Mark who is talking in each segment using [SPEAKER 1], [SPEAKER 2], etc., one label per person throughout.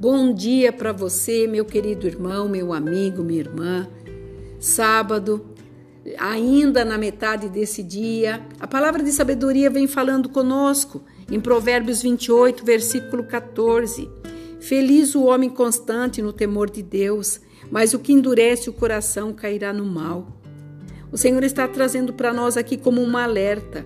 [SPEAKER 1] Bom dia para você, meu querido irmão, meu amigo, minha irmã. Sábado, ainda na metade desse dia, a palavra de sabedoria vem falando conosco em Provérbios 28, versículo 14. Feliz o homem constante no temor de Deus, mas o que endurece o coração cairá no mal. O Senhor está trazendo para nós aqui como um alerta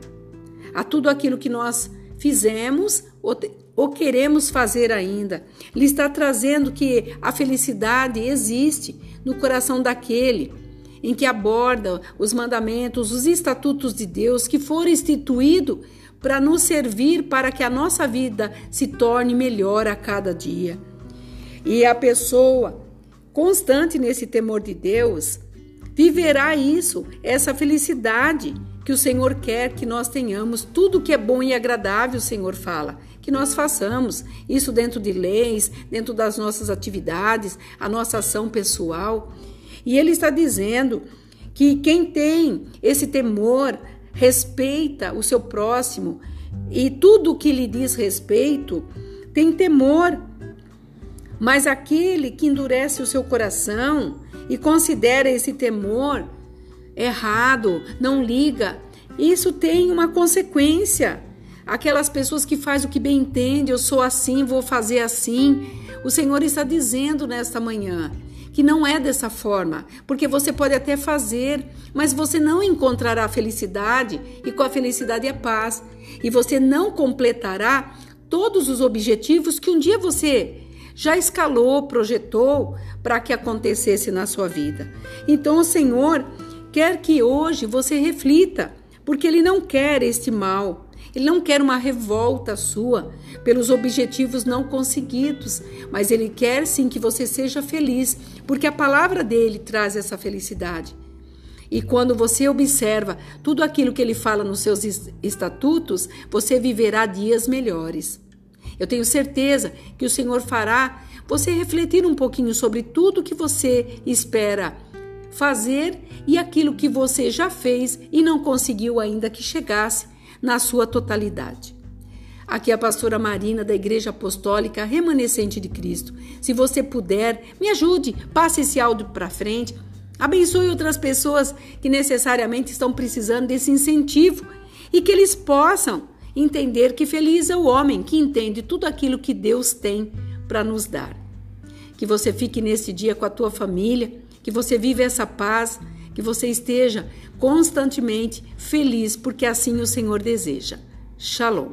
[SPEAKER 1] a tudo aquilo que nós fizemos ou, ou queremos fazer ainda. Ele está trazendo que a felicidade existe no coração daquele em que aborda os mandamentos, os estatutos de Deus que foram instituídos para nos servir para que a nossa vida se torne melhor a cada dia. E a pessoa constante nesse temor de Deus viverá isso, essa felicidade que o Senhor quer que nós tenhamos. Tudo que é bom e agradável, o Senhor fala, que nós façamos isso dentro de leis, dentro das nossas atividades, a nossa ação pessoal. E ele está dizendo que quem tem esse temor respeita o seu próximo e tudo que lhe diz respeito tem temor. Mas aquele que endurece o seu coração e considera esse temor errado, não liga, isso tem uma consequência. Aquelas pessoas que fazem o que bem entende, eu sou assim, vou fazer assim. O Senhor está dizendo nesta manhã que não é dessa forma, porque você pode até fazer, mas você não encontrará felicidade e com a felicidade é paz, e você não completará todos os objetivos que um dia você já escalou, projetou para que acontecesse na sua vida. Então o Senhor quer que hoje você reflita, porque ele não quer este mal. Ele não quer uma revolta sua pelos objetivos não conseguidos, mas ele quer sim que você seja feliz, porque a palavra dele traz essa felicidade. E quando você observa tudo aquilo que ele fala nos seus estatutos, você viverá dias melhores. Eu tenho certeza que o Senhor fará você refletir um pouquinho sobre tudo que você espera fazer e aquilo que você já fez e não conseguiu ainda que chegasse na sua totalidade. Aqui é a pastora Marina da Igreja Apostólica Remanescente de Cristo. Se você puder, me ajude, passe esse áudio para frente. Abençoe outras pessoas que necessariamente estão precisando desse incentivo e que eles possam entender que feliz é o homem que entende tudo aquilo que Deus tem para nos dar. Que você fique nesse dia com a tua família, que você viva essa paz, que você esteja constantemente feliz, porque assim o Senhor deseja. Shalom.